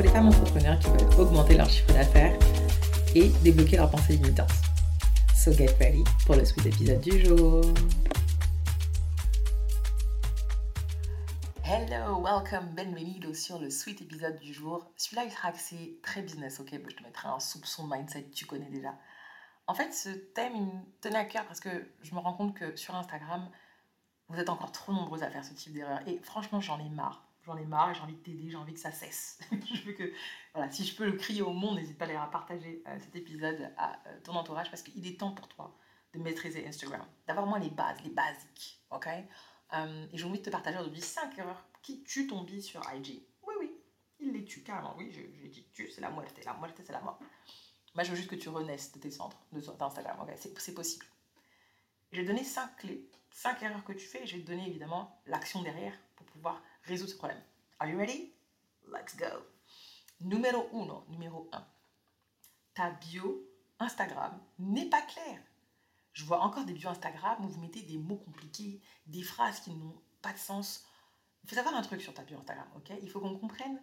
pour les femmes entrepreneurs qui veulent augmenter leur chiffre d'affaires et débloquer leurs pensées limitantes. So get ready pour le sweet épisode du jour. Hello, welcome, bienvenido sur le sweet épisode du jour. Celui-là, il sera axé très business, ok? Je te mettrai un soupçon mindset, tu connais déjà. En fait, ce thème, me tenait à cœur parce que je me rends compte que sur Instagram, vous êtes encore trop nombreuses à faire ce type d'erreur. Et franchement, j'en ai marre j'en ai marre, j'ai envie de t'aider, j'ai envie que ça cesse. je veux que, voilà, si je peux le crier au monde, n'hésite pas à partager euh, cet épisode à euh, ton entourage parce qu'il est temps pour toi de maîtriser Instagram, d'avoir moins les bases, les basiques, ok? Euh, Et j'ai envie de te partager aujourd'hui 5 erreurs qui tuent ton bise sur IG. Oui, oui, il les tue carrément. Oui, j'ai dit tu, c'est la muerte, la muerte, c'est la mort. Moi, je veux juste que tu renaisses de tes centres, de Instagram, ok? C'est possible. Je vais te donner 5 clés, 5 erreurs que tu fais et je vais te donner évidemment l'action derrière pour pouvoir résoudre ce problème. Are you ready? Let's go. Numéro 1, numéro 1. Ta bio Instagram n'est pas claire. Je vois encore des bios Instagram où vous mettez des mots compliqués, des phrases qui n'ont pas de sens. Il faut savoir un truc sur ta bio Instagram, ok? Il faut qu'on comprenne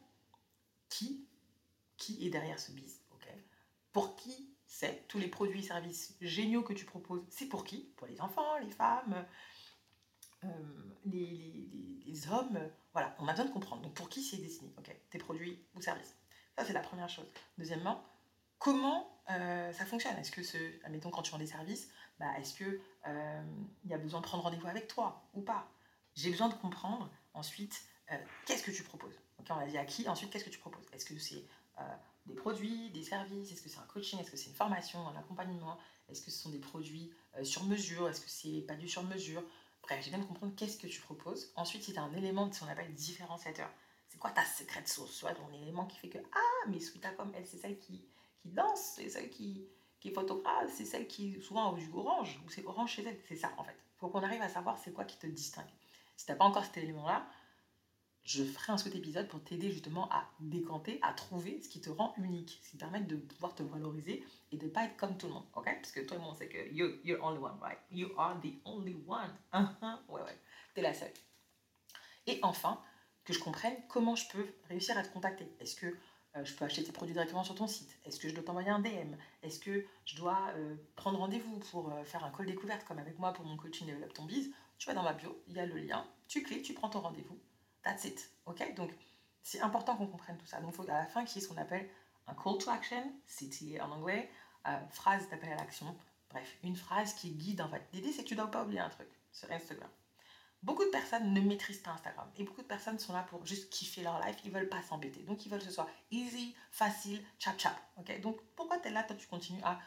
qui, qui est derrière ce biz, ok? Pour qui c'est? Tous les produits et services géniaux que tu proposes C'est pour qui? Pour les enfants, les femmes, euh, les, hommes, voilà, on a besoin de comprendre. Donc pour qui c'est destiné, ok, tes produits ou services. Ça c'est la première chose. Deuxièmement, comment euh, ça fonctionne? Est-ce que admettons quand tu vends des services, bah, est-ce que euh, y a besoin de prendre rendez-vous avec toi ou pas? J'ai besoin de comprendre ensuite qu'est-ce que tu proposes? On a dit à qui. Ensuite, qu'est-ce que tu proposes? Est-ce que c'est des produits, des services? Est-ce que c'est un coaching? Est-ce que c'est une formation, un accompagnement? Est-ce que ce sont des produits sur mesure? Est-ce que c'est pas du sur mesure? Bref, j'ai bien de comprendre qu'est-ce que tu proposes. Ensuite, si tu as un élément de ce qu'on appelle différenciateur, c'est quoi ta secrète sauce Soit ton élément qui fait que Ah, mais Sweeta, comme elle, c'est celle qui, qui danse, c'est celle qui, qui est photographe, c'est celle qui souvent a du orange, ou c'est orange chez elle. C'est ça, en fait. Il faut qu'on arrive à savoir c'est quoi qui te distingue. Si tu n'as pas encore cet élément-là, je ferai un second épisode pour t'aider justement à décanter, à trouver ce qui te rend unique, ce qui te permet de pouvoir te valoriser et de ne pas être comme tout le monde, ok? Parce que tout le monde sait que you, you're only one, right? You are the only one. Uh-huh. Ouais, ouais, t'es la seule. Et enfin, que je comprenne comment je peux réussir à te contacter. Est-ce que euh, je peux acheter tes produits directement sur ton site? Est-ce que je dois t'envoyer un DM Est-ce que je dois euh, prendre rendez-vous pour euh, faire un call découverte comme avec moi pour mon coaching Develop ton biz? Tu vas dans ma bio, il y a le lien, tu cliques, tu prends ton rendez-vous That's it. OK? Donc, c'est important qu'on comprenne tout ça. Donc, il faut à la fin qu'il y ait ce qu'on appelle un call to action, CTA en anglais, euh, phrase d'appel à l'action. Bref, une phrase qui guide en fait. L'idée, c'est que tu ne dois pas oublier un truc sur Instagram. Beaucoup de personnes ne maîtrisent pas Instagram et beaucoup de personnes sont là pour juste kiffer leur life, ils veulent pas s'embêter. Donc ils veulent que ce soit easy, facile, chap chap. OK? Donc pourquoi tu es là toi tu continues à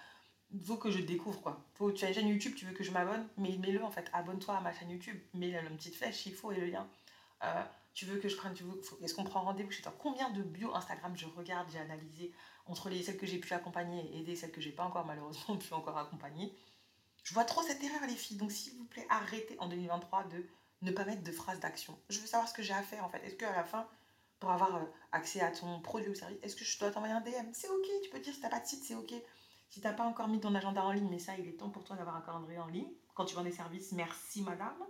faut que je découvre quoi. Faut, tu as une chaîne YouTube, tu veux que je m'abonne, mais mets-le en fait, abonne-toi à ma chaîne YouTube, mets la petite flèche s'il faut et le lien. Euh, tu veux que je prenne, est-ce qu'on prend rendez-vous chez toi? Combien de bio Instagram je regarde, j'ai analysé entre les celles que j'ai pu accompagner et aider, celles que j'ai pas encore malheureusement pu encore accompagner. Je vois trop cette erreur les filles, donc s'il vous plaît, arrêtez en 2023 de ne pas mettre de phrases d'action. Je veux savoir ce que j'ai à faire en fait. Est-ce qu'à la fin, pour avoir euh, accès à ton produit ou service, est-ce que je dois t'envoyer un DM C'est ok, tu peux dire si t'as pas de site, c'est ok. Si t'as pas encore mis ton agenda en ligne, mais ça, il est temps pour toi d'avoir un calendrier en ligne. Quand tu vends des services, merci madame.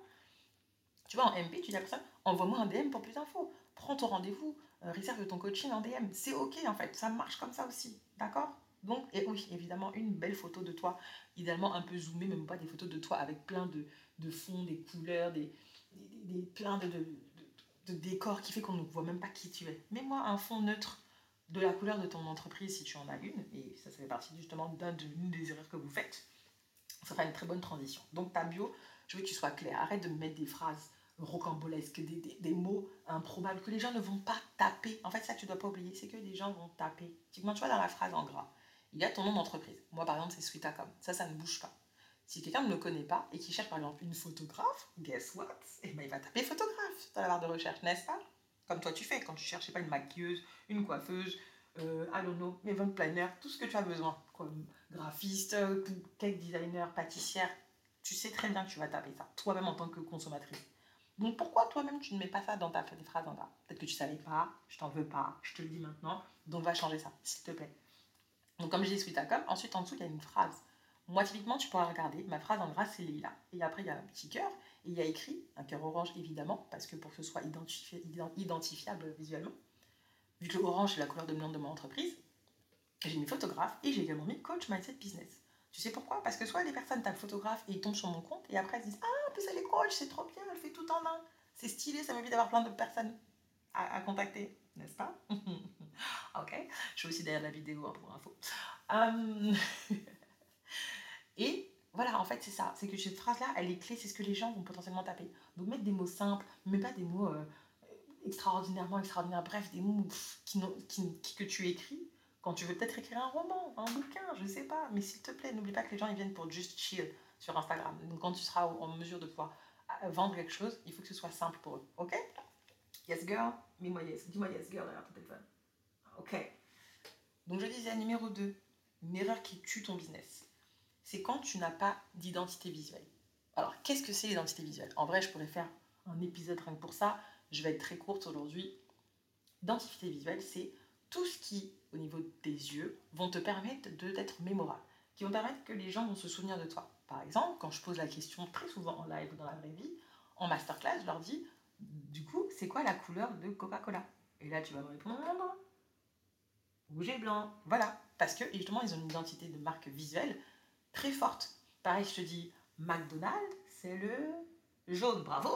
Tu vois, en MP, tu dis à la personne, envoie-moi un DM pour plus d'infos. Prends ton rendez-vous, euh, réserve ton coaching en DM. C'est OK, en fait. Ça marche comme ça aussi. D'accord? Donc, et oui, évidemment, une belle photo de toi, idéalement un peu zoomée, même pas des photos de toi avec plein de, de fonds, des couleurs, des, des, plein de, de, de, décors qui fait qu'on ne voit même pas qui tu es. Mets-moi un fond neutre de la couleur de ton entreprise si tu en as une, et ça, ça fait partie justement d'une des erreurs que vous faites. Ça fera une très bonne transition. Donc, ta bio, je veux que tu sois clair. Arrête de mettre des phrases rocambolesques, des, des, mots improbables que les gens ne vont pas taper. En fait, ça, tu dois pas oublier, c'est que les gens vont taper. Typiquement, tu vois, dans la phrase en gras, il y a ton nom d'entreprise. Moi, par exemple, c'est Sweetacom. Ça, ça ne bouge pas. Si quelqu'un ne me connaît pas et qui cherche, par exemple, une photographe, guess what? Eh ben, il va taper photographe dans la barre de recherche, n'est-ce pas? Comme toi, tu fais quand tu cherches, pas, une maquilleuse, une coiffeuse, euh, I don't know, event planner, tout ce que tu as besoin, comme graphiste, cake designer, pâtissière, tu sais très bien que tu vas taper ça, toi-même en tant que consommatrice. Donc pourquoi toi-même tu ne mets pas ça dans ta phrase en bas Peut-être que tu savais pas, je t'en veux pas, je te le dis maintenant, donc va changer ça, s'il te plaît. Donc comme j'ai dit suite à com, ensuite en dessous il y a une phrase. Moi typiquement tu pourras regarder, ma phrase en gras c'est lila. Et après il y a un petit cœur, et il y a écrit, un cœur orange évidemment, parce que pour que ce soit identifiable visuellement, vu que l'orange est la couleur dominante de mon entreprise, j'ai mis photographe et j'ai également mis coach mindset business. Tu sais pourquoi? Parce que soit les personnes tapent photographe et ils tombent sur mon compte et après elles disent Ah, en plus elle est coach, c'est trop bien, elle fait tout en un. C'est stylé, ça m'évite d'avoir plein de personnes à, contacter, n'est-ce pas? Ok, je suis aussi derrière la vidéo hein, pour info. Hum. et voilà, en fait, c'est ça. C'est que cette phrase-là, elle est clé, c'est ce que les gens vont potentiellement taper. Donc, mettre des mots simples, mais pas des mots euh, extraordinairement extraordinaires. Bref, des mots qui, qui, que tu écris quand tu veux peut-être écrire un roman, un bouquin, je sais pas. Mais s'il te plaît, n'oublie pas que les gens ils viennent pour juste chill sur Instagram. Donc quand tu seras en mesure de pouvoir euh, vendre quelque chose, il faut que ce soit simple pour eux. Ok? Yes girl? Dis-moi yes. Dis-moi yes girl derrière ton téléphone. Ok. Donc je disais numéro 2, une erreur qui tue ton business. C'est quand tu n'as pas d'identité visuelle. Alors qu'est-ce que c'est l'identité visuelle? En vrai, je pourrais faire un épisode rien que pour ça. Je vais être très courte aujourd'hui. Identité visuelle, c'est tout ce qui, au niveau des yeux, vont te permettre d'être mémorable, qui vont permettre que les gens vont se souvenir de toi. Par exemple, quand je pose la question très souvent en live ou dans la vraie vie, en masterclass, je leur dis, du coup, c'est quoi la couleur de Coca-Cola? Et là, tu vas me répondre, rouge et blanc. Voilà, parce que justement, ils ont une identité de marque visuelle très forte. Pareil, je te dis, McDonald's, c'est le jaune, bravo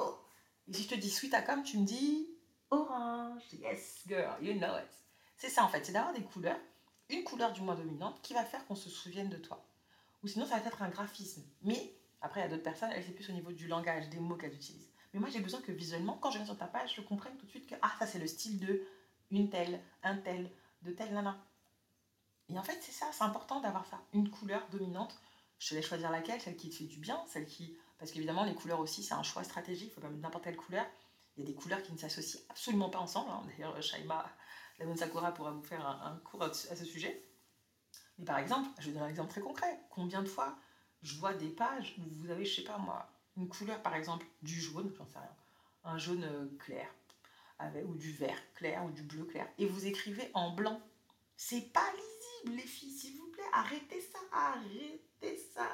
Et si je te dis Sweet Acom, tu me dis orange. Yes, girl, you know it. C'est ça en fait, c'est d'avoir des couleurs, une couleur du moins dominante qui va faire qu'on se souvienne de toi. Ou sinon, ça va être un graphisme. Mais après, il y a d'autres personnes, elles, c'est plus au niveau du langage, des mots qu'elles utilisent. Mais moi, j'ai besoin que visuellement, quand je viens sur ta page, je comprenne tout de suite que ah, ça, c'est le style de une telle, un tel, de telle nana. Et en fait, c'est ça, c'est important d'avoir ça, une couleur dominante. Je te laisse choisir laquelle, celle qui te fait du bien, celle qui. Parce qu'évidemment, les couleurs aussi, c'est un choix stratégique, il faut pas mettre n'importe quelle couleur. Il y a des couleurs qui ne s'associent absolument pas ensemble. Hein. D'ailleurs, Shaima la Sakura pourra vous faire un, cours à, ce sujet. Mais par exemple, je vais donner un exemple très concret. Combien de fois je vois des pages où vous avez, je sais pas moi, une couleur par exemple du jaune, j'en sais rien, un jaune euh, clair, avec, ou du vert clair, ou du bleu clair, et vous écrivez en blanc. C'est pas lisible, les filles, s'il vous plaît, arrêtez ça, arrêtez ça.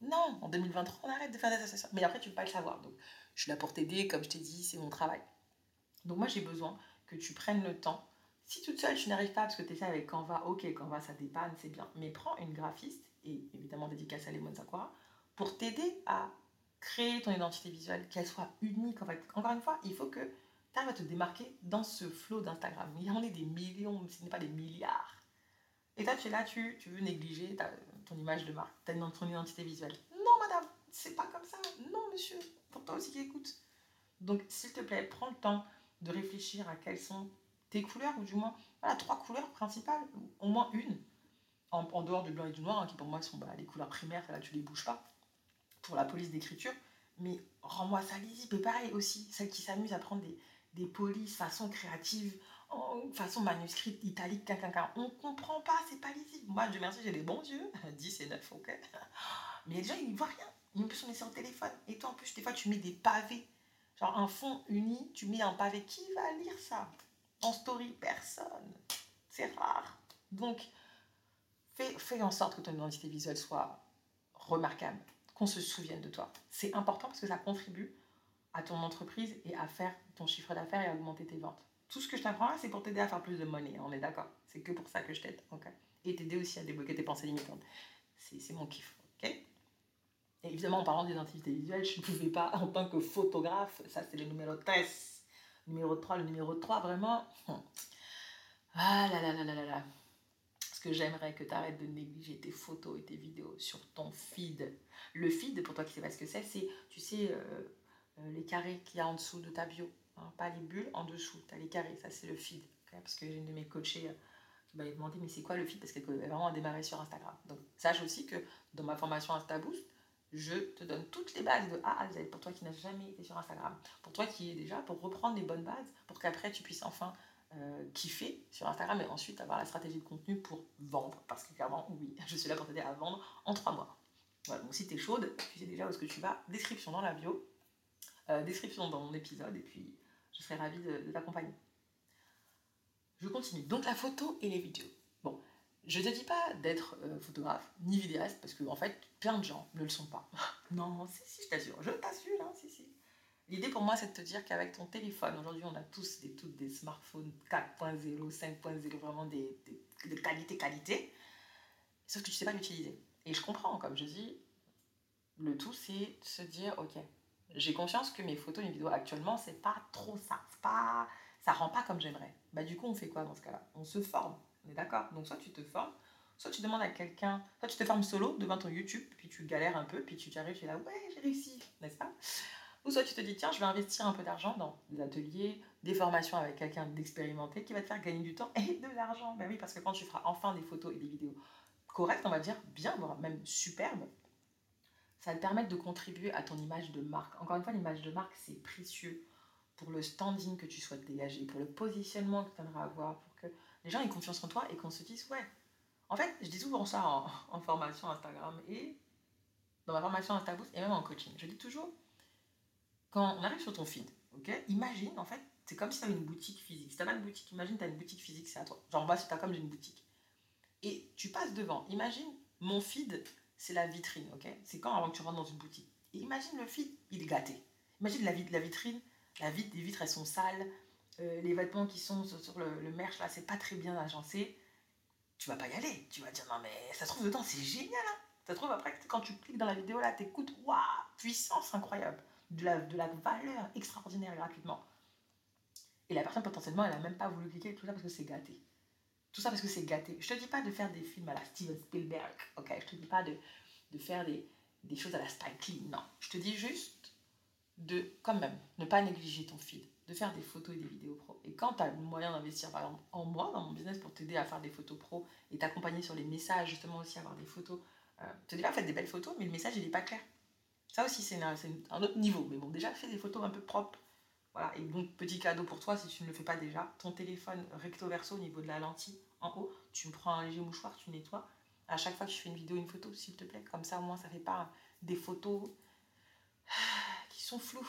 Non, en 2023, on arrête de faire des associations. Mais après, tu ne peux pas le savoir. Donc, je suis là pour t'aider, comme je t'ai dit, c'est mon travail. Donc, moi, j'ai besoin que tu prennes le temps. Si toute seule tu n'arrives pas parce que tu es avec Canva, ok, Canva ça dépanne, c'est bien. Mais prends une graphiste, et évidemment dédicace à Lemon Sakura, pour t'aider à créer ton identité visuelle, qu'elle soit unique. Encore une fois, il faut que tu arrives à te démarquer dans ce flot d'Instagram. Il y en a des millions, ce n'est pas des milliards. Et toi, tu es là, tu, tu veux négliger ton image de marque, ton identité visuelle. Non, madame, c'est pas comme ça. Non, monsieur, pour toi aussi qui écoute. Donc, s'il te plaît, prends le temps de réfléchir à quelles sont tes couleurs, ou du moins, voilà, trois couleurs principales, au moins une, en, dehors du blanc et du noir, hein, qui pour moi sont bah, les couleurs primaires, là tu les bouges pas, pour la police d'écriture, mais rends-moi ça lisible. Et pareil aussi, celles qui s'amusent à prendre des, des polices façon créative, en façon manuscrite, italique, quinquin, on comprend pas, c'est pas lisible. Moi, Dieu merci, j'ai les bons yeux, 10 et 9, ok. Mais les gens, ils ne voient rien. En plus, on est sur le téléphone. Et toi, en plus, des fois, tu mets des pavés Genre un fond uni, tu mets un pavé. Qui va lire ça? En story, personne. C'est rare. Donc, fais, fais en sorte que ton identité visuelle soit remarquable, qu'on se souvienne de toi. C'est important parce que ça contribue à ton entreprise et à faire ton chiffre d'affaires et à augmenter tes ventes. Tout ce que je t'apprends là, c'est pour t'aider à faire plus de money, on est d'accord C'est que pour ça que je t'aide, ok Et t'aider aussi à débloquer tes pensées limitantes. C'est mon kiff, ok? Et évidemment, en parlant d'identité visuelle, je ne pouvais pas, en tant que photographe, ça c'est le numéro 13, numéro 3, le numéro 3, vraiment. Ah là là là là là là. Parce que j'aimerais que tu arrêtes de négliger tes photos et tes vidéos sur ton feed. Le feed, pour toi qui ne sais pas ce que c'est, c'est, tu sais, euh, euh, les carrés qu'il y a en dessous de ta bio. Hein, pas les bulles, en dessous. Tu as les carrés, ça c'est le feed. parce que j'ai une de mes coachées euh, qui m'a demandé, mais c'est quoi le feed? Parce qu'elle a vraiment démarré sur Instagram. Donc, sache aussi que dans ma formation InstaBoost, je te donne toutes les bases de A à Z pour toi qui n'as jamais été sur Instagram, pour toi qui es déjà, pour reprendre les bonnes bases, pour qu'après tu puisses enfin euh, kiffer sur Instagram et ensuite avoir la stratégie de contenu pour vendre. Parce que clairement, oui, je suis là pour t'aider à vendre en trois mois. Voilà, donc si tu es chaude, tu sais déjà où est-ce que tu vas. Description dans la bio, euh, description dans mon épisode, et puis je serai ravie de, t'accompagner. Je continue. Donc la photo et les vidéos. Je te dis pas d'être euh, photographe ni vidéaste, parce que en fait, plein de gens ne le sont pas. non, si, si, je t'assure, je t'assure, hein, si, si. L'idée pour moi, c'est de te dire qu'avec ton téléphone, aujourd'hui, on a tous des, toutes des smartphones 4.0, 5.0, vraiment des, de qualité, qualité. Sauf que tu ne sais pas l'utiliser. Et je comprends, comme je dis, le tout, c'est de se dire, ok, j'ai conscience que mes photos, mes vidéos actuellement, c'est pas trop ça. Pas, ça rend pas comme j'aimerais. Bah, du coup, on fait quoi dans ce cas-là? On se forme. D'accord? Donc, soit tu te formes, soit tu demandes à quelqu'un, soit tu te formes solo devant ton YouTube, puis tu galères un peu, puis tu arrives, tu es là, ouais, j'ai réussi, n'est-ce pas? Ou soit tu te dis, tiens, je vais investir un peu d'argent dans des ateliers, des formations avec quelqu'un d'expérimenté qui va te faire gagner du temps et de l'argent. Ben oui, parce que quand tu feras enfin des photos et des vidéos correctes, on va dire bien, voire même superbes, ça va te permettre de contribuer à ton image de marque. Encore une fois, l'image de marque, c'est précieux pour le standing que tu souhaites dégager, pour le positionnement que tu aimerais avoir, les gens aient confiance en toi et qu'on se dise, ouais. En fait, je dis souvent ça en, en formation Instagram et dans ma formation Instaboost et même en coaching. Je dis toujours, quand on arrive sur ton feed, ok, imagine en fait, c'est comme si tu avais une boutique physique. Si tu pas une boutique, imagine tu as une boutique physique, c'est à toi. Genre moi, si tu as comme une boutique. Et tu passes devant. Imagine, mon feed, c'est la vitrine, ok? C'est quand avant que tu rentres dans une boutique. Et imagine le feed, il est gâté. Imagine la, la vitrine, la vitre, les vitres, elles sont sales. Euh, les vêtements qui sont sur, le, merch, là, c'est pas très bien agencé. Tu vas pas y aller. Tu vas dire, non mais ça se trouve dedans, c'est génial. Hein ça se trouve après, quand tu cliques dans la vidéo, là, t'écoutes, waouh, puissance incroyable de la, de la valeur extraordinaire gratuitement. Et la personne potentiellement, elle n'a même pas voulu cliquer, tout ça parce que c'est gâté. Tout ça parce que c'est gâté. Je te dis pas de faire des films à la Steven Spielberg, ok? Je te dis pas de, faire des, des, choses à la Spike non. Je te dis juste de, quand même, ne pas négliger ton feed, de faire des photos et des vidéos pro. Et quand tu as le moyen d'investir, par exemple, en moi, dans mon business, pour t'aider à faire des photos pro et t'accompagner sur les messages, justement aussi avoir des photos, euh, te dis faites des belles photos, mais le message, il n'est pas clair. Ça aussi, c'est un, autre niveau. Mais bon, déjà, fais des photos un peu propres. Voilà. Et donc, petit cadeau pour toi, si tu ne le fais pas déjà, ton téléphone recto-verso au niveau de la lentille, en haut, tu me prends un léger mouchoir, tu nettoies. À chaque fois que tu fais une vidéo, une photo, s'il te plaît. Comme ça, au moins, ça fait pas des photos qui sont floues.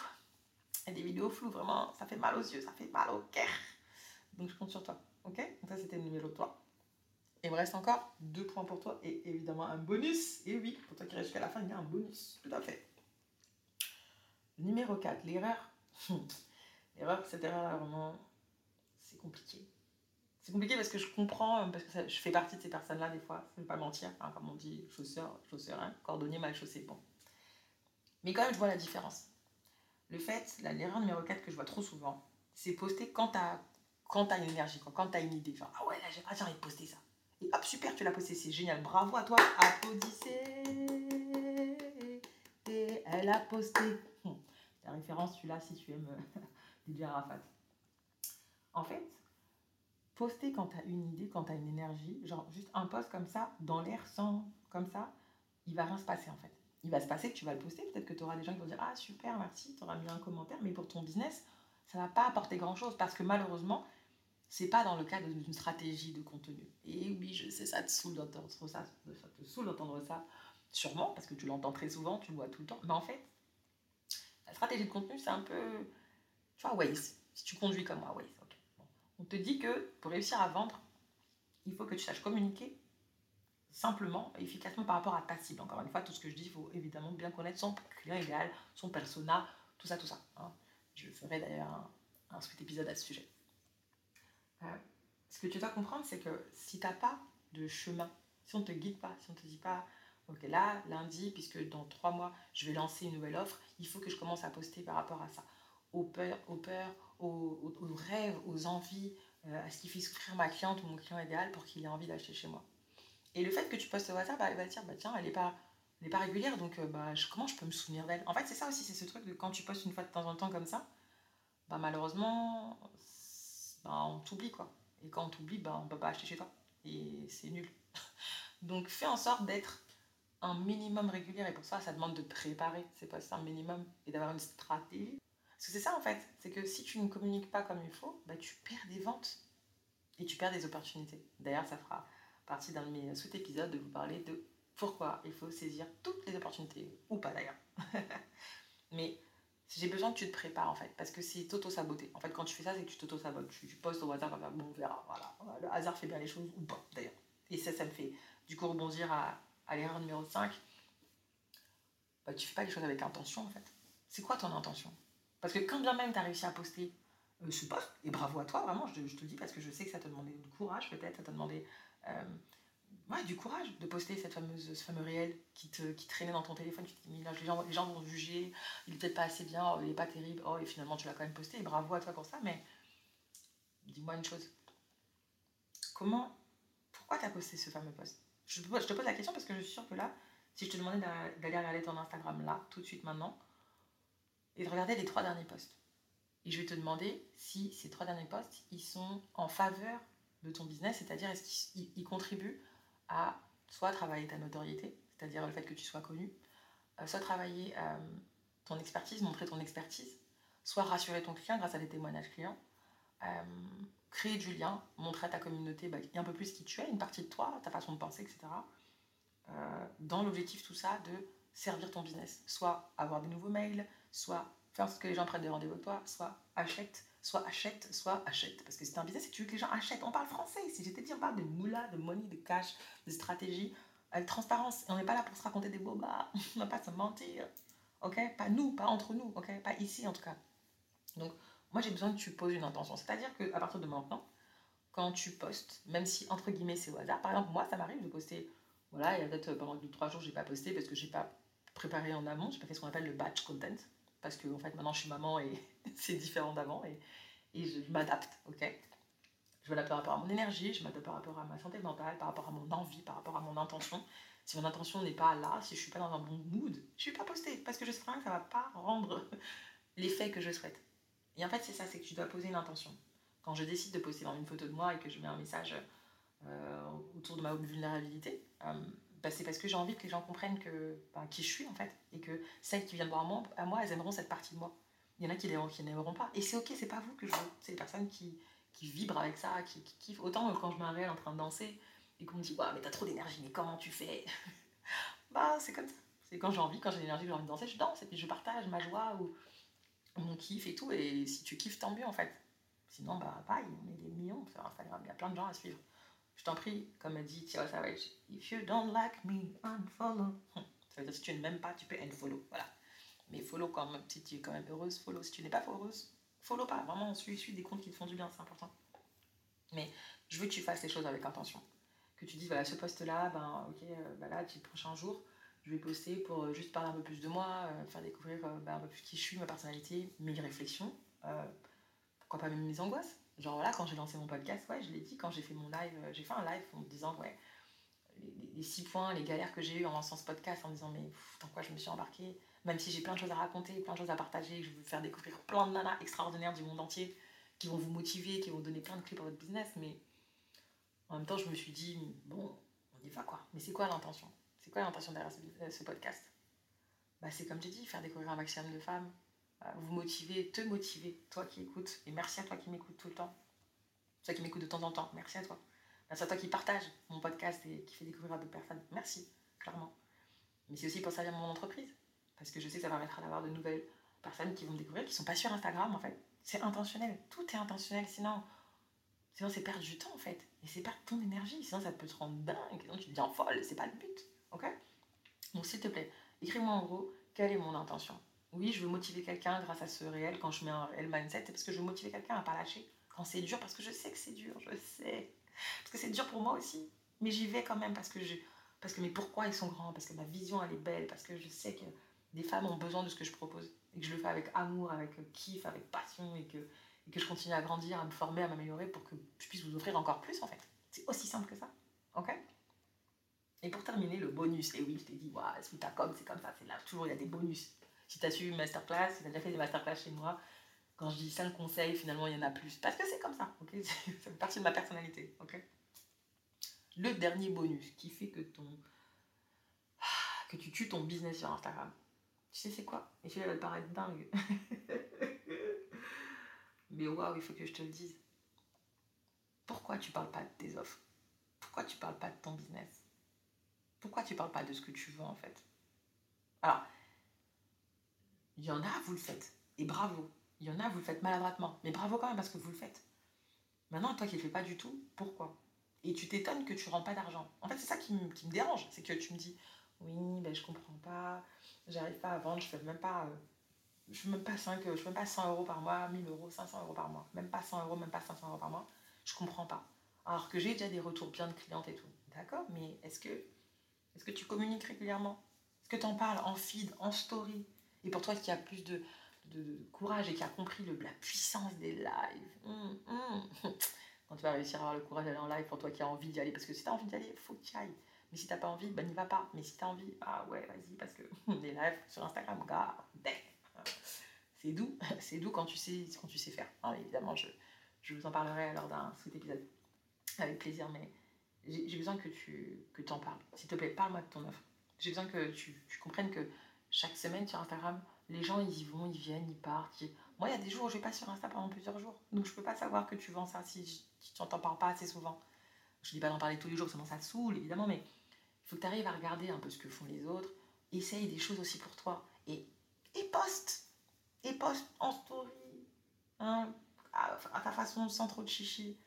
Des vidéos floues, vraiment, ça fait mal aux yeux, ça fait mal au cœur. Donc, je compte sur toi. Ok? Donc, ça, c'était le numéro 3. Et il me reste encore deux points pour toi et évidemment un bonus. Et oui, pour toi qui reste jusqu'à la fin, il y a un bonus. Tout à fait. Numéro 4, l'erreur. l'erreur, cette erreur-là, vraiment, c'est compliqué. C'est compliqué parce que je comprends, parce que je fais partie de ces personnes-là des fois, je ne vais pas mentir, hein, comme on dit, chausseur, chausseur, hein, cordonnier mal chaussé, bon. Mais quand même, je vois la différence. Le fait, l'erreur numéro 4 que je vois trop souvent, c'est poster quand tu as, quand une énergie, quand, quand tu as une idée. Genre, ah ouais, là, j'ai envie de poster ça. Et hop, super, tu l'as posté, c'est génial, bravo à toi, applaudissez. Et elle a posté. Hum référence, celui-là, si tu aimes euh, DJ Arafat. En fait, poster quand tu as une idée, quand tu as une énergie, genre juste un post comme ça, dans l'air, sans, comme ça, il va rien se passer en fait. Il va se passer que tu vas le poster, peut-être que tu auras des gens qui vont dire Ah super, merci, tu auras mis un commentaire, mais pour ton business, ça va pas apporter grand-chose parce que malheureusement, c'est pas dans le cadre d'une stratégie de contenu. Et oui, je sais, ça te saoule d'entendre ça te saoule d'entendre ça, sûrement, parce que tu l'entends très souvent, tu le vois tout le temps. Mais en fait, la stratégie de contenu, c'est un peu, tu vois, Waze. Si tu conduis comme moi, Waze, ok. On te dit que pour réussir à vendre, il faut que tu saches communiquer simplement et efficacement par rapport à ta cible. Encore une fois, tout ce que je dis, il faut évidemment bien connaître son client idéal, son persona, tout ça, tout ça. Hein. Je ferai d'ailleurs un, un épisode à ce sujet. Euh, ce que tu dois comprendre, c'est que si tu n'as pas de chemin, si on ne te guide pas, si on ne te dit pas, ok là, lundi, puisque dans trois mois, je vais lancer une nouvelle offre, il faut que je commence à poster par rapport à ça. Aux peurs, aux, peurs, aux, rêves, aux envies, euh, à ce qui fait souffrir ma cliente ou mon client idéal pour qu'il ait envie d'acheter chez moi. Et le fait que tu postes WhatsApp, bah, il va dire, bah, tiens, elle n'est pas, pas régulière, donc euh, bah, comment je peux me souvenir d'elle? En fait, c'est ça aussi, c'est ce truc de quand tu postes une fois de temps en temps comme ça, bah, malheureusement, bah, on t'oublie quoi. Et quand on t'oublie, bah, on peut pas acheter chez toi. Et c'est nul. donc fais en sorte d'être un minimum régulier. Et pour ça, ça demande de préparer c'est pas ça un minimum et d'avoir une stratégie. Parce que c'est ça en fait, c'est que si tu ne communiques pas comme il faut, bah, tu perds des ventes. Et tu perds des opportunités. D'ailleurs, ça fera partie d'un de mes sous-épisodes de vous parler de pourquoi il faut saisir toutes les opportunités, ou pas d'ailleurs. Mais j'ai besoin que tu te prépares en fait, parce que c'est t'auto-saboter. En fait, quand tu fais ça, c'est que tu t'auto-sabotes. Tu, postes au hasard, bon, on verra. Voilà. Le hasard fait bien les choses, ou pas d'ailleurs. Et ça, ça me fait du coup rebondir à, l'erreur numéro 5. Bah, tu fais pas les choses avec intention en fait. C'est quoi ton intention? Parce que quand bien même tu as réussi à poster ce post, et bravo à toi, vraiment, je, te le dis parce que je sais que ça t'a demandé du courage peut-être, ça t'a demandé euh, ouais, du courage de poster cette fameuse, ce fameux réel qui, te, traînait dans ton téléphone. Tu te dis, les gens, les gens vont juger, il est peut-être pas assez bien, oh, il est pas terrible, oh, et finalement tu l'as quand même posté, et bravo à toi pour ça, mais dis-moi une chose. Comment, pourquoi tu as posté ce fameux post? Je, je te pose la question parce que je suis sûre que là, si je te demandais d'aller regarder ton Instagram là, tout de suite maintenant, et de regarder les trois derniers posts. Et je vais te demander si ces trois derniers posts, ils sont en faveur de ton business, c'est-à-dire est-ce qu'ils contribuent à soit travailler ta notoriété, c'est-à-dire le fait que tu sois connu, euh, soit travailler euh, ton expertise, montrer ton expertise, soit rassurer ton client grâce à des témoignages clients, euh, créer du lien, montrer à ta communauté bah, un peu plus qui tu es, une partie de toi, ta façon de penser, etc. dans l'objectif, tout ça, de servir ton business. Soit avoir des nouveaux mails, soit faire que les gens prennent des rendez-vous avec toi, soit achète, soit achète, soit achète. Parce que c'est un business et tu veux que les gens achètent. On parle français. Si j'étais dit, on parle de moula, de money, de cash, de stratégie, avec transparence. On n'est pas là pour se raconter des bobas. on ne va pas se mentir. Ok? Pas nous, pas entre nous. Ok? Pas ici en tout cas. Donc, moi j'ai besoin que tu poses une intention. C'est-à-dire qu'à partir de maintenant, quand tu postes, même si entre guillemets c'est au hasard, par exemple, moi ça m'arrive de poster. Voilà, il y a peut-être pendant 2-3 jours, j'ai pas posté parce que j'ai pas préparé en amont, j'ai pas fait ce qu'on appelle le batch content parce que en fait maintenant je suis maman et c'est différent d'avant et, je, m'adapte, ok? Je m'adapte par rapport à mon énergie, je m'adapte par rapport à ma santé mentale, par rapport à mon envie, par rapport à mon intention. Si mon intention n'est pas là, si je suis pas dans un bon mood, je ne vais pas poster parce que je sais que ça va pas rendre l'effet que je souhaite. Et en fait c'est ça, c'est que tu dois poser une intention. Quand je décide de poster dans une photo de moi et que je mets un message euh, autour de ma vulnérabilité, euh, bah, c'est parce que j'ai envie que les gens comprennent que, qui je suis en fait, et que celles qui viennent voir moi, à moi, elles aimeront cette partie de moi. Il y en a qui, n'aimeront pas. Et c'est ok, c'est pas vous que je veux. C'est les personnes qui, qui vibrent avec ça, qui, kiffent. Autant quand je réveille en train de danser et qu'on me dit, ouais, mais t'as trop d'énergie, mais comment tu fais? Bah, c'est comme ça. C'est quand j'ai envie, quand j'ai l'énergie, j'ai envie de danser, je danse et puis je partage ma joie ou mon kiff et tout. Et si tu kiffes, tant mieux en fait. Sinon, bah, pareil, on est des millions il y a plein de gens à suivre. Je t'en prie, comme a dit Thierry Savage, if you don't like me, unfollow. Ça veut dire si tu ne m'aimes pas, tu peux unfollow. Voilà. Mais follow quand même, si tu es quand même heureuse, follow. Si tu n'es pas heureuse, follow pas. Vraiment, suis, des comptes qui te font du bien, c'est important. Mais je veux que tu fasses les choses avec intention. Que tu dis, voilà, ce poste-là, ben, ok, euh, ben là, le prochain jour, je vais poster pour euh, juste parler un peu plus de moi, euh, faire découvrir ben, un peu plus qui je suis, ma personnalité, mes réflexions, pourquoi pas même mes angoisses. Genre voilà, quand j'ai lancé mon podcast, je l'ai dit, quand j'ai fait mon live, euh, j'ai fait un live en me disant, ouais, les, six points, les galères que j'ai eues en lançant ce podcast, en me disant, mais dans quoi je me suis embarquée, même si j'ai plein de choses à raconter, plein de choses à partager, je veux faire découvrir plein de nanas extraordinaires du monde entier qui vont vous motiver, qui vont donner plein de clés pour votre business, mais en même temps, je me suis dit, bon, on y va quoi. Mais c'est quoi l'intention? C'est quoi l'intention derrière ce, podcast? Bah, C'est comme j'ai dit, faire découvrir un maximum de femmes, vous motiver, te motiver, toi qui écoutes. Et merci à toi qui m'écoute tout le temps. Toi qui m'écoute de temps en temps, merci à toi. Merci à toi qui partage mon podcast et qui fait découvrir à d'autres personnes. Merci, clairement. Mais c'est aussi pour servir mon entreprise. Parce que je sais que ça permettra d'avoir de nouvelles personnes qui vont me découvrir, qui sont pas sur Instagram en fait. C'est intentionnel. Tout est intentionnel. Sinon, sinon c'est perdre du temps en fait. Et c'est perdre ton énergie. Sinon, ça peut te rendre dingue. Sinon, tu deviens folle. C'est pas le but. Ok? Donc, s'il te plaît, écris-moi en gros quelle est mon intention oui, je veux motiver quelqu'un grâce à ce réel quand je mets un réel mindset, parce que je veux motiver quelqu'un à pas lâcher quand c'est dur, parce que je sais que c'est dur, je sais. Parce que c'est dur pour moi aussi. Mais j'y vais quand même parce que je. Parce que mes pourquoi ils sont grands, parce que ma vision elle est belle, parce que je sais que des femmes ont besoin de ce que je propose. Et que je le fais avec amour, avec kiff, avec passion, et que, et que je continue à grandir, à me former, à m'améliorer pour que je puisse vous offrir encore plus en fait. C'est aussi simple que ça. Ok? Et pour terminer, le bonus. Et oui, je t'ai dit, ouais, comme c'est comme ça, c'est là, toujours il y a des bonus. Si tu as suivi une masterclass, si tu as déjà fait des masterclass chez moi, quand je dis 5 conseils, finalement, il y en a plus. Parce que c'est comme ça, ok? Ça fait partie de ma personnalité, ok? Le dernier bonus qui fait que ton... que tu tues ton business sur Instagram. Tu sais c'est quoi? Et celui-là va te paraître dingue. Mais waouh, il faut que je te le dise. pourquoi tu parles pas de tes offres? Pourquoi tu parles pas de ton business? Pourquoi tu parles pas de ce que tu veux en fait? Alors, il y en a, vous le faites. Et bravo. Il y en a, vous le faites maladroitement. Mais bravo quand même parce que vous le faites. Maintenant, toi qui ne le fais pas du tout, pourquoi? Et tu t'étonnes que tu rends pas d'argent. En fait, c'est ça qui, me, dérange. C'est que tu me dis, oui, ben, je comprends pas, j'arrive pas à vendre, je fais même pas... Euh, je fais même pas 5, je fais même pas 100 euros par mois, 1000 euros, 500 euros par mois. Même pas 100 euros, même pas 500 euros par mois. Je comprends pas. Alors que j'ai déjà des retours bien de clientes et tout. D'accord Mais est-ce que, est que tu communiques régulièrement? Est-ce que tu en parles en feed, en story? Et pour toi qui as plus de, de, courage et qui a compris la puissance des lives, hum, hum. quand tu vas réussir à avoir le courage d'aller en live pour toi qui as envie d'y aller, parce que si tu as envie d'y aller, faut que tu ailles. Mais si tu n'as pas envie, ben n'y va pas. Mais si tu as envie, ah ouais, vas-y, parce que les lives sur Instagram, gars, c'est doux, c'est doux quand tu sais, quand tu sais faire. Hein, évidemment, je, je vous en parlerai lors d'un sous épisode avec plaisir, mais j'ai besoin que tu que en parles. S'il te plaît, parle-moi de ton offre. J'ai besoin que tu, tu comprennes que chaque semaine sur Instagram, les gens, ils y vont, ils viennent, ils partent. Moi, il y a des jours où je vais pas sur Insta pendant plusieurs jours. Donc, je peux pas savoir que tu vends ça si, tu n'en parles pas assez souvent. Je dis pas d'en parler tous les jours, sinon ça saoule, évidemment, mais il faut que tu arrives à regarder un peu ce que font les autres. Essaye des choses aussi pour toi. Et, et poste. Et poste en story. Hein, à, ta façon, sans trop de chichi.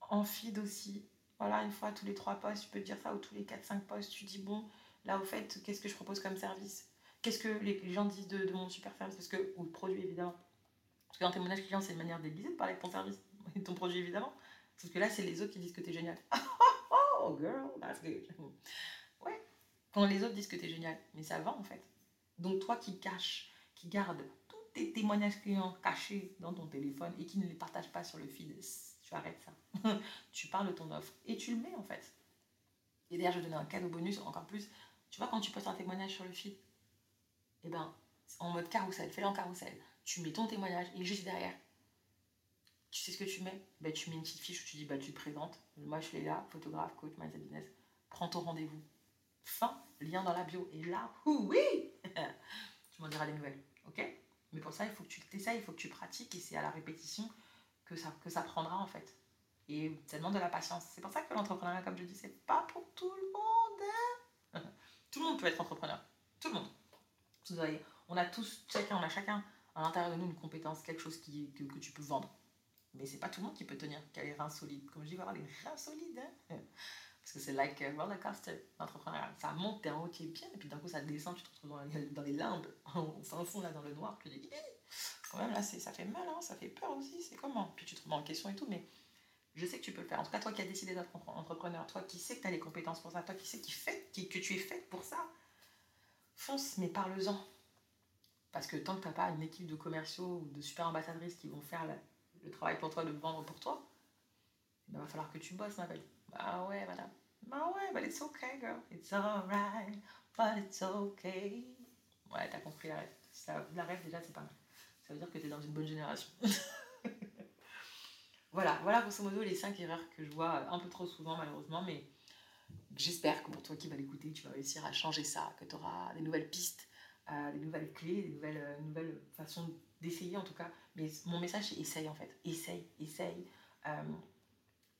En feed aussi. Voilà, une fois tous les trois posts, tu peux dire ça, ou tous les 4-5 posts, tu dis, bon, là, au fait, qu'est-ce que je propose comme service? Qu'est-ce que les gens disent de, mon super service Parce que, ou le produit, évidemment. Parce que témoignage client, c'est une manière déguisée de parler de ton service et de ton produit, évidemment. Parce que là, c'est les autres qui disent que t'es génial. oh, girl, that's good. Ouais. Quand les autres disent que t'es génial. Mais ça va, en fait. Donc, toi qui caches, qui gardes tous tes témoignages clients cachés dans ton téléphone et qui ne les partages pas sur le feed, tu arrêtes ça. tu parles de ton offre et tu le mets, en fait. Et d'ailleurs, je vais donner un cadeau bonus encore plus. Tu vois, quand tu postes un témoignage sur le feed, et eh ben, en mode carrousel, fais-le en carrousel. Tu mets ton témoignage et juste derrière, tu sais ce que tu mets? Ben, Tu mets une petite fiche où tu dis bah, tu te présentes. Moi, je suis là, photographe, coach, mindset business. Prends ton rendez-vous. Fin, lien dans la bio. Et là, oui Tu m'en diras des nouvelles. Ok? Mais pour ça, il faut que tu t'essayes, il faut que tu pratiques et c'est à la répétition que ça, que ça prendra en fait. Et ça demande de la patience. C'est pour ça que l'entrepreneuriat, comme je dis, c'est pas pour tout le monde. Hein. tout le monde peut être entrepreneur. Tout le monde on a tous, chacun, on a chacun à l'intérieur de nous une compétence, quelque chose que, tu peux vendre. Mais c'est pas tout le monde qui peut tenir, qui a les reins solides. Comme je dis, voilà, les reins solides. Hein Parce que c'est like a roller coaster, l'entrepreneuriat. Ça monte, t'es en haut, tu es bien, et puis d'un coup ça descend, tu te retrouves dans les, dans limbes, au fin fond, là, dans le noir, tu dis, eh, quand même, là, ça fait mal, hein, ça fait peur aussi, c'est comment Puis tu te remets en question et tout, mais je sais que tu peux le faire. En tout cas, toi qui as décidé d'être entrepreneur, toi qui sais que tu as les compétences pour ça, toi qui sais fait, que tu es fait pour ça, fonce, mais parle-en. Parce que tant que tu n'as pas une équipe de commerciaux ou de super ambassadrices qui vont faire le travail pour toi, de vendre pour toi, il va falloir que tu bosses, ma belle. Bah ouais, madame. Bah ouais, but it's okay, girl. It's alright, but it's okay. Ouais, t'as compris la rêve. La rêve, déjà, c'est pas mal. Ça veut dire que t'es dans une bonne génération. voilà, voilà grosso modo les 5 erreurs que je vois un peu trop souvent, malheureusement, mais J'espère que pour toi qui vas l'écouter, tu vas réussir à changer ça, que tu auras des nouvelles pistes, euh, des nouvelles clés, des nouvelles, euh, nouvelles façons d'essayer en tout cas. Mais mon message c'est essaye en fait. Essaye, essaye. Euh,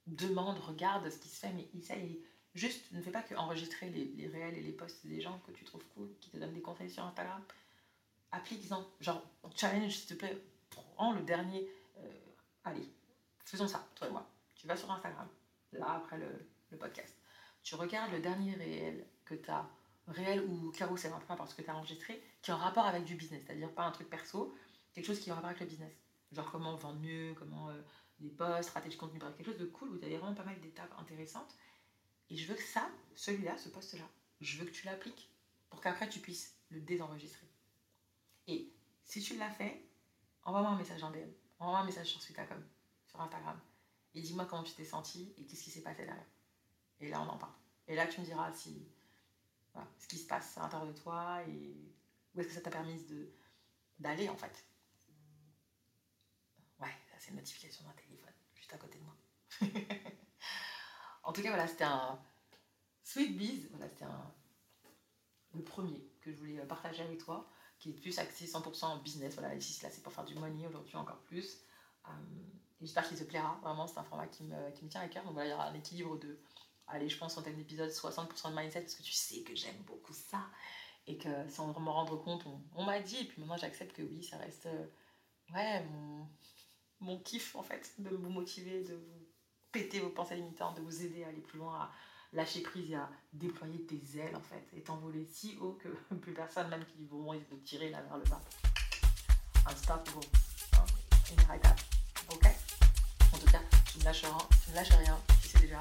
demande, regarde ce qui se fait, mais essaye. Juste, ne fais pas que enregistrer les, réels et les posts des gens que tu trouves cool, qui te donnent des conseils sur Instagram. Applique-en. Genre, challenge s'il te plaît. Prends le dernier. allez, faisons ça, toi et moi. Tu vas sur Instagram, là après le podcast tu regardes le dernier réel que tu as, réel ou carousel, enfin parce que tu as enregistré, qui est en rapport avec du business, c'est-à-dire pas un truc perso, quelque chose qui est en rapport avec le business. Genre comment vendre mieux, comment euh, les posts, stratégie contenu, bref, quelque chose de cool où tu as vraiment pas mal d'étapes intéressantes. Et je veux que ça, celui-là, ce post-là, je veux que tu l'appliques pour qu'après tu puisses le désenregistrer. Et si tu l'as fait, envoie-moi un message en DM, envoie-moi un message sur Twitter.com, sur Instagram, et dis-moi comment tu t'es senti et qu'est-ce qui s'est passé derrière. Et là, on en parle. Et là, tu me diras si, ce qui se passe à l'intérieur de toi et où est-ce que ça t'a permis d'aller en fait. Ouais, c'est une notification d'un téléphone juste à côté de moi. en tout cas, voilà, c'était un Sweet Bees. Voilà, c'était le premier que je voulais partager avec toi, qui est plus axé 100% business. Voilà, ici, là, c'est pour faire du money aujourd'hui encore plus. J'espère qu'il te plaira. Vraiment, c'est un format qui me, qui me tient à cœur. Donc voilà, il y aura un équilibre de, allez, je pense, centaine d'épisodes, 60% de mindset, parce que tu sais que j'aime beaucoup ça. Et que sans me rendre compte, on, m'a dit, et puis maintenant j'accepte que oui, ça reste euh, ouais, mon, mon kiff en fait, de vous motiver, de vous péter vos pensées limitantes, de vous aider à aller plus loin, à lâcher prise et à déployer tes ailes en fait, et t'envoler si haut que plus personne, même qui vont de tirer là vers le bas. Unstoppable. Hein? Ok? En tout cas, tu ne lâches rien, tu ne lâches rien, tu sais déjà.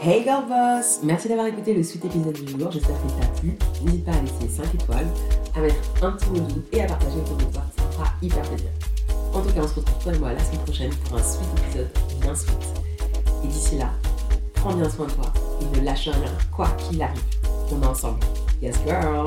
Hey girl boss Merci d'avoir écouté le suite épisode du jour, j'espère qu'il t'a plu. N'hésite pas à laisser 5 étoiles, à mettre un petit mot et à partager autour de toi, ça me fera hyper plaisir. En tout cas, on se retrouve toi et moi la semaine prochaine pour un suite épisode bien sweet. Et d'ici là, prends bien soin de toi et ne lâche rien, quoi qu'il arrive. On est ensemble. Yes girl